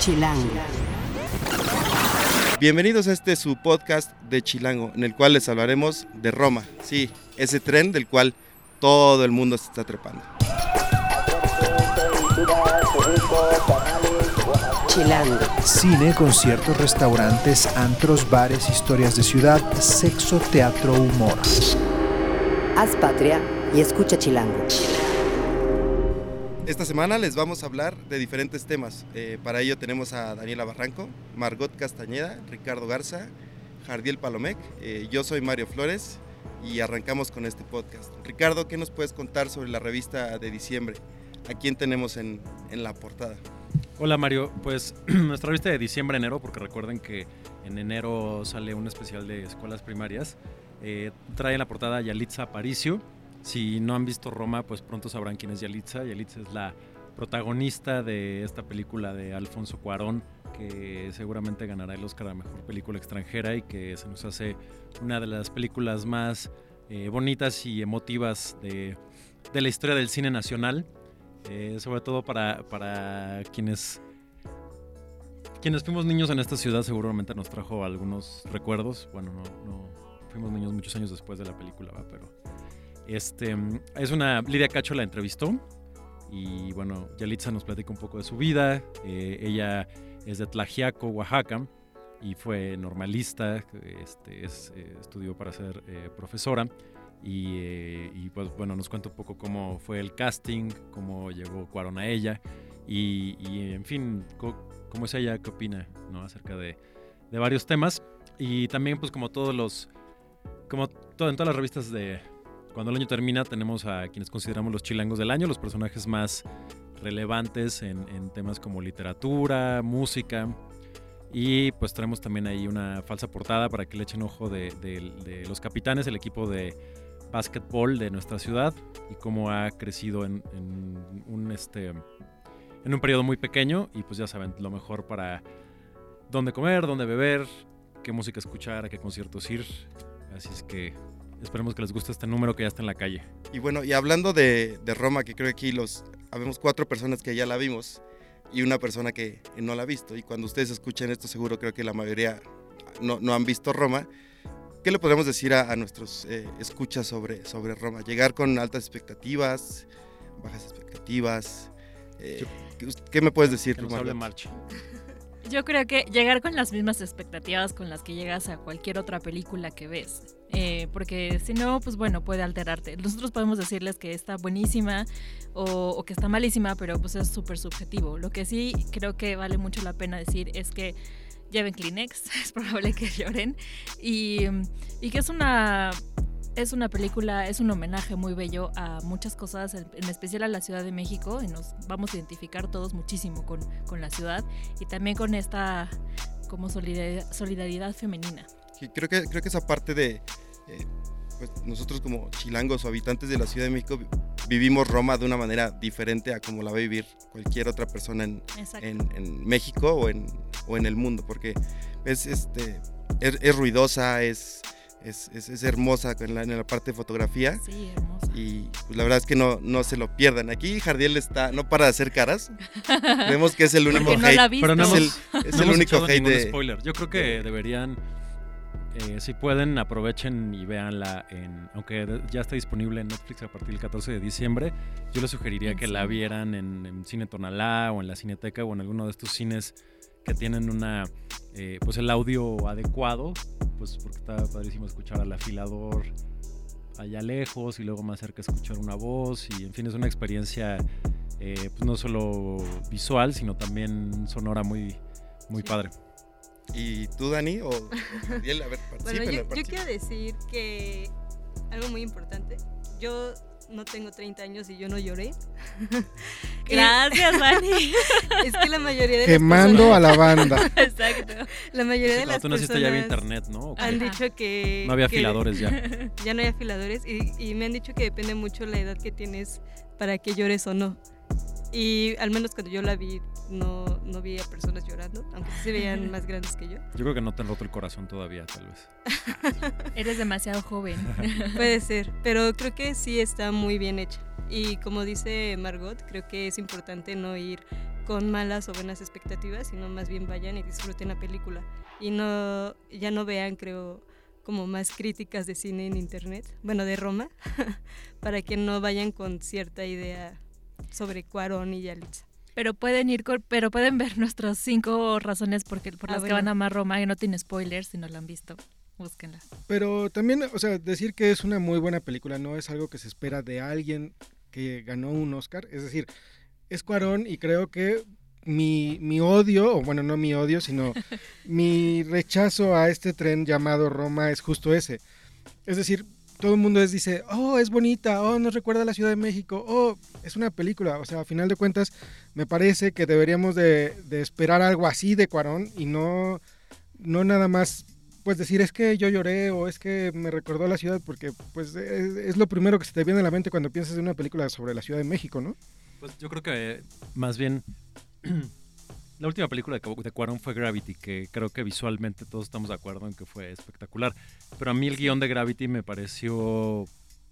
Chilango. Bienvenidos a este su podcast de Chilango, en el cual les hablaremos de Roma. Sí, ese tren del cual todo el mundo se está trepando. Chilango. Cine, conciertos, restaurantes, antros, bares, historias de ciudad, sexo, teatro, humor. Haz patria y escucha Chilango. Esta semana les vamos a hablar de diferentes temas. Eh, para ello tenemos a Daniela Barranco, Margot Castañeda, Ricardo Garza, Jardiel Palomec. Eh, yo soy Mario Flores y arrancamos con este podcast. Ricardo, ¿qué nos puedes contar sobre la revista de diciembre? ¿A quién tenemos en, en la portada? Hola Mario, pues nuestra revista de diciembre-enero, porque recuerden que en enero sale un especial de escuelas primarias, eh, trae en la portada Yalitza Aparicio. Si no han visto Roma, pues pronto sabrán quién es Yalitza. Yalitza es la protagonista de esta película de Alfonso Cuarón, que seguramente ganará el Oscar a Mejor Película Extranjera y que se nos hace una de las películas más eh, bonitas y emotivas de, la historia del cine nacional. Eh, sobre todo para, para quienes quienes fuimos niños en esta ciudad seguramente nos trajo algunos recuerdos. Bueno, no, no fuimos niños muchos años después de la película, ¿va? pero este es una Lidia Cacho la entrevistó y bueno, Yalitza nos platica un poco de su vida. Eh, ella es de Tlajiaco, Oaxaca y fue normalista, este, es, eh, estudió para ser eh, profesora. Y, pues bueno, nos cuenta un poco cómo fue el casting, cómo llegó Cuarón a ella y, en fin, cómo es ella, qué opina ¿no? acerca de, de, varios temas. Y también pues como todos los, como en todas las revistas de cuando el año termina tenemos a quienes consideramos los chilangos del año, los personajes más relevantes en, temas como literatura, música. Y pues traemos también ahí una falsa portada para que le echen ojo de, los capitanes, el equipo de básquetbol de nuestra ciudad y cómo ha crecido en, en, un este en un periodo muy pequeño y pues ya saben lo mejor para dónde comer, dónde beber, qué música escuchar, a qué conciertos ir. Así es que esperemos que les guste este número que ya está en la calle. Y bueno, y hablando de, de Roma, que creo que aquí los habemos cuatro personas que ya la vimos y una persona que no la ha visto. Y cuando ustedes escuchen esto, seguro creo que la mayoría no, no han visto Roma. ¿Qué le podemos decir a, a nuestros eh, escuchas sobre, sobre Roma? ¿Llegar con altas expectativas, bajas expectativas? Eh, ¿qué, ¿qué, me puedes decir? Que nos hable March. Yo creo que llegar con las mismas expectativas con las que llegas a cualquier otra película que ves. Eh, porque si no, pues bueno, puede alterarte. Nosotros podemos decirles que está buenísima o, o que está malísima, pero pues es súper subjetivo. Lo que sí creo que vale mucho la pena decir es que lleven Kleenex, es probable que lloren. Y, y, que es una, es una película, es un homenaje muy bello a muchas cosas, en, especial a la Ciudad de México, y nos vamos a identificar todos muchísimo con, con la ciudad y también con esta como solidaridad, solidaridad femenina. Sí, creo, que, creo que esa parte de... Eh, pues nosotros como chilangos o habitantes de la Ciudad de México vivimos Roma de una manera diferente a como la va a vivir cualquier otra persona en, en, en México o en, o en, el mundo, porque es, este, es, es ruidosa, es, es, es, hermosa en la, en la, parte de fotografía. Sí, hermosa. Y pues, la verdad es que no, no se lo pierdan. Aquí Jardiel está, no para de hacer caras. Vemos que es el único no hate. Pero no es el, es no el único hate de... spoiler. Yo creo que deberían eh, si pueden, aprovechen y véanla en. Aunque ya está disponible en Netflix a partir del 14 de diciembre, yo les sugeriría que la vieran en, en, Cine Tonalá o en la Cineteca o en alguno de estos cines que tienen una. Eh, pues el audio adecuado, pues porque está padrísimo escuchar al afilador allá lejos y luego más cerca escuchar una voz y en fin es una experiencia eh, pues no solo visual sino también sonora muy muy sí. padre. ¿Y tú, Dani? O, o Ariel, a ver, bueno, yo, yo, quiero decir que algo muy importante. Yo no tengo 30 años y yo no lloré. Gracias, Dani. es que la mayoría de Quemando las a la banda. Exacto. La mayoría sí, de las tú naciste personas ya había internet, ¿no? Han dicho que... No había que afiladores ya. ya no hay afiladores y, y me han dicho que depende mucho la edad que tienes para que llores o no. Y al menos cuando yo la vi, no, no vi a personas llorando, aunque sí se veían más grandes que yo. Yo creo que no te han roto el corazón todavía, tal vez. Eres demasiado joven. Puede ser, pero creo que sí está muy bien hecha. Y como dice Margot, creo que es importante no ir con malas o buenas expectativas, sino más bien vayan y disfruten la película. Y no, ya no vean, creo, como más críticas de cine en internet, bueno, de Roma, para que no vayan con cierta idea sobre Cuarón y Yalitza. Pero pueden ir, con- pero pueden ver nuestras cinco razones porque, por Ah, las que van a amar Roma y no tiene spoilers si no la han visto. Búsquenla. Pero también, o sea, decir que es una muy buena película no es algo que se espera de alguien que ganó un Oscar. Es decir, es Cuarón y creo que mi, mi odio, o bueno, no mi odio, sino mi rechazo a este tren llamado Roma es justo ese. Es decir, todo el mundo es, dice, oh, es bonita, oh, nos recuerda a la Ciudad de México, oh, es una película. O sea, a final de cuentas, me parece que deberíamos de, esperar algo así de Cuarón y no, no nada más pues decir es que yo lloré o es que me recordó la ciudad porque pues es, es lo primero que se te viene a la mente cuando piensas en una película sobre la Ciudad de México, ¿no? Pues yo creo que más bien la última película de, Cuarón fue Gravity, que creo que visualmente todos estamos de acuerdo en que fue espectacular. Pero a mí el guion de Gravity me pareció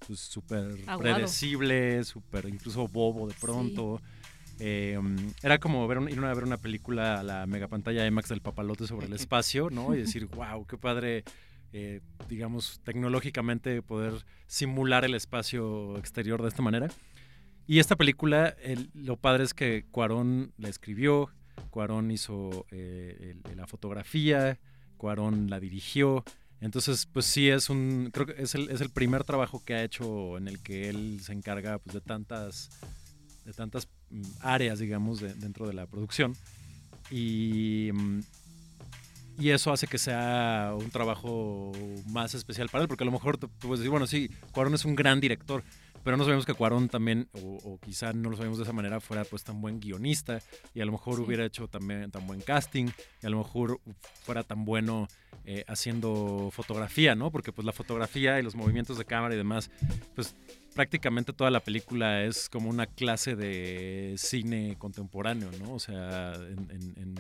pues, súper predecible, súper incluso bobo de pronto. Eh, era como ver un- ir a ver una película a la megapantalla IMAX del papalote sobre el espacio, ¿no? Y decir, wow, qué padre, eh, digamos, tecnológicamente poder simular el espacio exterior de esta manera. Y esta película, el- lo padre es que Cuarón la escribió, Cuarón hizo eh, la fotografía, Cuarón la dirigió. Entonces, pues sí es un, creo que es el, es el primer trabajo que ha hecho en el que él se encarga pues, de tantas, de tantas mm, áreas, digamos, de- dentro de la producción. Y, mm, y eso hace que sea un trabajo más especial para él, porque a lo mejor tú puedes decir, bueno, sí, Cuarón es un gran director, pero no sabemos que Cuarón también, o, o quizá no lo sabemos de esa manera, fuera pues tan buen guionista y a lo mejor Sí. hubiera hecho también tan buen casting y a lo mejor fuera tan bueno eh, haciendo fotografía, ¿no? Porque pues la fotografía y los movimientos de cámara y demás, pues prácticamente toda la película es como una clase de cine contemporáneo, ¿no? O sea, en, en- en-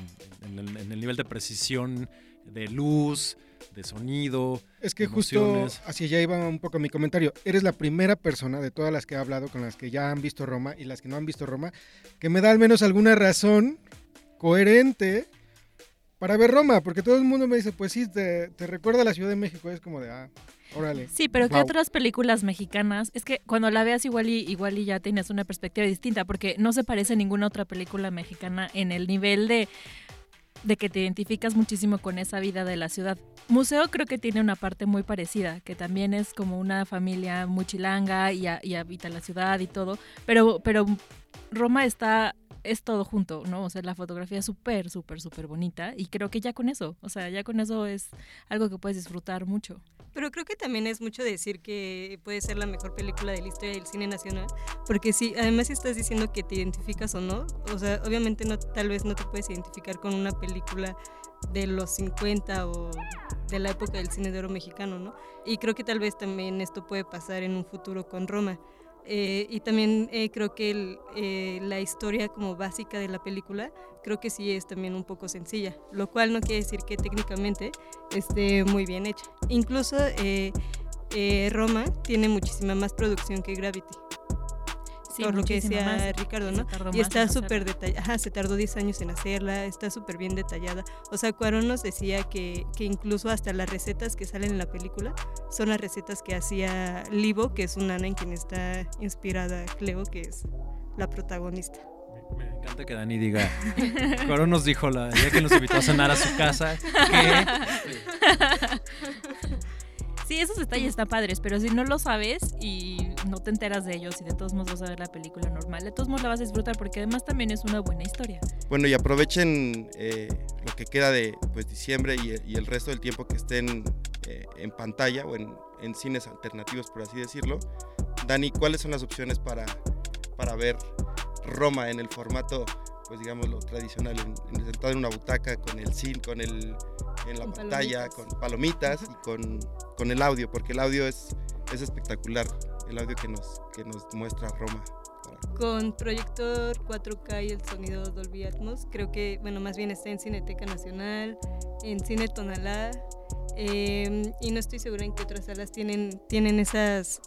en el, en el nivel de precisión de luz, de sonido. Es que Emociones. justo hacia allá iba un poco mi comentario. Eres la primera persona de todas las que he hablado con las que ya han visto Roma y las que no han visto Roma que me da al menos alguna razón coherente para ver Roma, porque todo el mundo me dice, pues sí, te, te recuerda a la Ciudad de México, es como de, ah, órale. Sí, pero ¿qué Wow. otras películas mexicanas? Es que cuando la veas igual y, igual y ya tienes una perspectiva distinta, porque no se parece a ninguna otra película mexicana en el nivel de, de que te identificas muchísimo con esa vida de la ciudad. Museo creo que tiene una parte muy parecida, que también es como una familia muy chilanga y, a- y habita la ciudad y todo, pero, pero Roma está es todo junto, ¿no? O sea, la fotografía es súper, súper, súper bonita y creo que ya con eso, o sea, ya con eso es algo que puedes disfrutar mucho. Pero creo que también es mucho decir que puede ser la mejor película de la historia del cine nacional, porque si además si estás diciendo que te identificas o no, o sea, obviamente no tal vez no te puedes identificar con una película de los 50 o de la época del cine de oro mexicano, ¿no? Y creo que tal vez también esto puede pasar en un futuro con Roma. Eh, y también eh, creo que eh, la historia como básica de la película creo que sí es también un poco sencilla, lo cual no quiere decir que técnicamente esté muy bien hecha. Incluso eh, Roma tiene muchísima más producción que Gravity, Sí, por lo que decía más. Ricardo, ¿no? Y está súper detallada, ajá, se tardó 10 años en hacerla, está súper bien detallada. O sea, Cuarón nos decía que, que incluso hasta las recetas que salen en la película son las recetas que hacía Livo, que es una nana en quien está inspirada Cleo, que es la protagonista. Me encanta que Dani diga. Cuarón nos dijo la día que nos invitó a cenar a su casa que Sí, esos detalles están padres, pero si no lo sabes y no te enteras de ellos y de todos modos vas a ver la película normal, de todos modos la vas a disfrutar porque además también es una buena historia. Bueno, y aprovechen eh, lo que queda de pues, diciembre y, y el resto del tiempo que estén eh, en pantalla o en, en cines alternativos, por así decirlo. Dani, ¿cuáles son las opciones para, para ver Roma en el formato, pues digamos, lo tradicional, en, en- sentado en una butaca, con el cine, con el, en la Con pantalla, palomitas. con palomitas y con, con el audio, porque el audio es, es espectacular, el audio que nos, que nos muestra Roma. Con proyector 4K y el sonido Dolby Atmos, creo que, bueno, más bien está en Cineteca Nacional, en Cine Tonalá, eh, y no estoy segura en qué otras salas tienen, tienen esas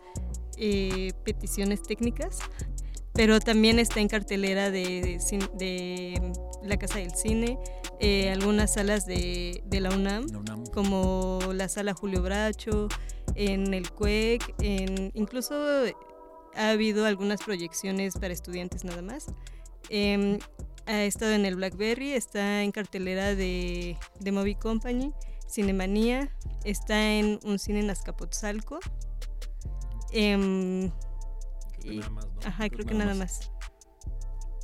eh, peticiones técnicas, pero también está en cartelera de, de, la Casa del Cine, eh, algunas salas de, de la, UNAM, como la sala Julio Bracho, en el CUEC, en, incluso ha habido algunas proyecciones para estudiantes nada más. Em, ha estado en el Blackberry, está en cartelera de, de Movie Company, Cinemanía, está en un cine en Azcapotzalco. Eh, Ajá, creo, que nada más.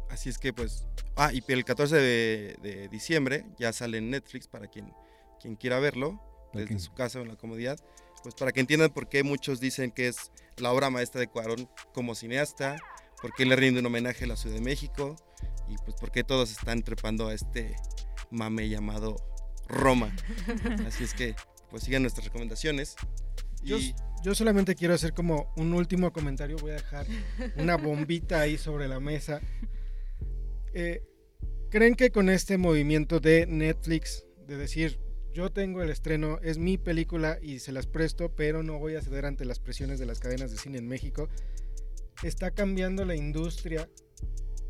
Así es que pues... Ah, y el 14 de, diciembre ya sale en Netflix para quien, quien quiera verlo, desde su casa o en la comodidad. Pues para que entiendan por qué muchos dicen que es la obra maestra de Cuarón como cineasta, por qué le rinde un homenaje a la Ciudad de México y pues por qué todos están trepando a este mame llamado Roma. Así es que pues sigan nuestras recomendaciones. Y... Yo, solamente quiero hacer como un último comentario, voy a dejar una bombita ahí sobre la mesa. Eh, ¿Creen que con este movimiento de Netflix, de decir, yo tengo el estreno, es mi película y se las presto, pero no voy a ceder ante las presiones de las cadenas de cine en México, está cambiando la industria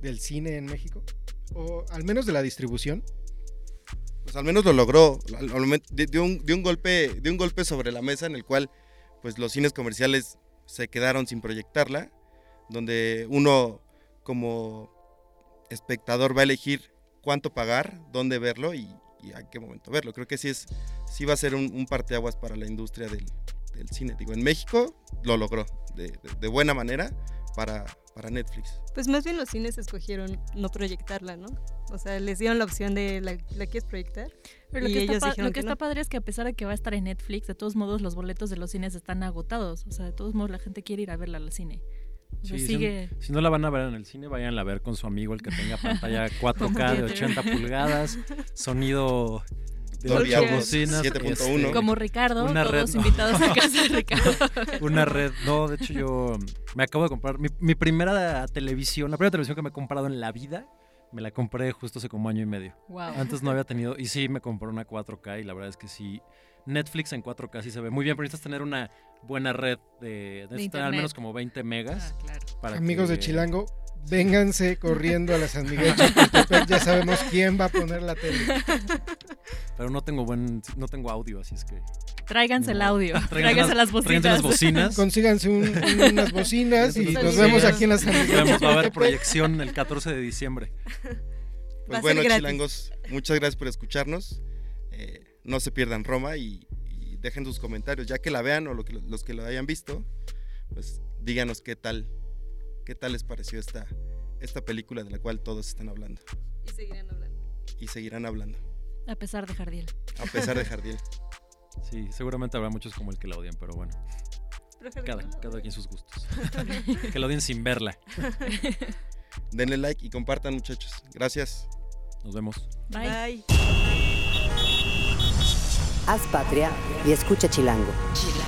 del cine en México? O al menos de la distribución pues al menos lo logró, dio un, un, golpe, de un golpe sobre la mesa en el cual pues los cines comerciales se quedaron sin proyectarla, donde uno como espectador va a elegir cuánto pagar, dónde verlo y, a qué momento verlo. Creo que sí, es, sí va a ser un, parteaguas para la industria del, cine. Digo, en México lo logró de buena manera para, para Netflix. Pues más bien los cines escogieron no proyectarla, ¿no? O sea, les dieron la opción de la, quieres proyectar. Pero lo que, está, lo que, está padre es que a pesar de que va a estar en Netflix, de todos modos los boletos de los cines están agotados. O sea, de todos modos la gente quiere ir a verla al cine. Sigue... si, no la van a ver en el cine, vayan a ver con su amigo el que tenga pantalla 4K de 80 pulgadas, sonido de 7.1. Como Ricardo, una todos invitados a casa de Ricardo. una red, no, de hecho yo me acabo de comprar mi, primera televisión, la primera televisión que me he comprado en la vida, me la compré justo hace como año y medio. Antes no había tenido, y sí me compré una 4K y la verdad es que sí, Netflix en 4K sí se ve muy bien, pero necesitas tener una buena red de, de, al menos como 20 megas. Ah, Amigos de Chilango, vénganse corriendo a las San Miguel ya sabemos quién va a poner la tele. Pero no tengo buen, no tengo audio, así es que. Tráiganse el audio, tráiganse, las bocinas. las bocinas. Consíganse unas bocinas y nos vemos aquí en las Miguel. Va a haber proyección el 14 de diciembre. Pues bueno, chilangos, muchas gracias por escucharnos. Eh, no se pierdan Roma y, dejen sus comentarios, ya que la vean o los que lo hayan visto, pues díganos qué tal ¿Qué tal les pareció esta, esta película de la cual todos están hablando? Y seguirán hablando. Y seguirán hablando. A pesar de Jardiel. A pesar de Jardiel. sí, seguramente habrá muchos como el que la odian, pero bueno. cada, cada quien sus gustos. que la odien sin verla. Denle like y compartan, muchachos. Gracias. Nos vemos. Bye. Bye. Haz patria y escucha Chilango. Chilango.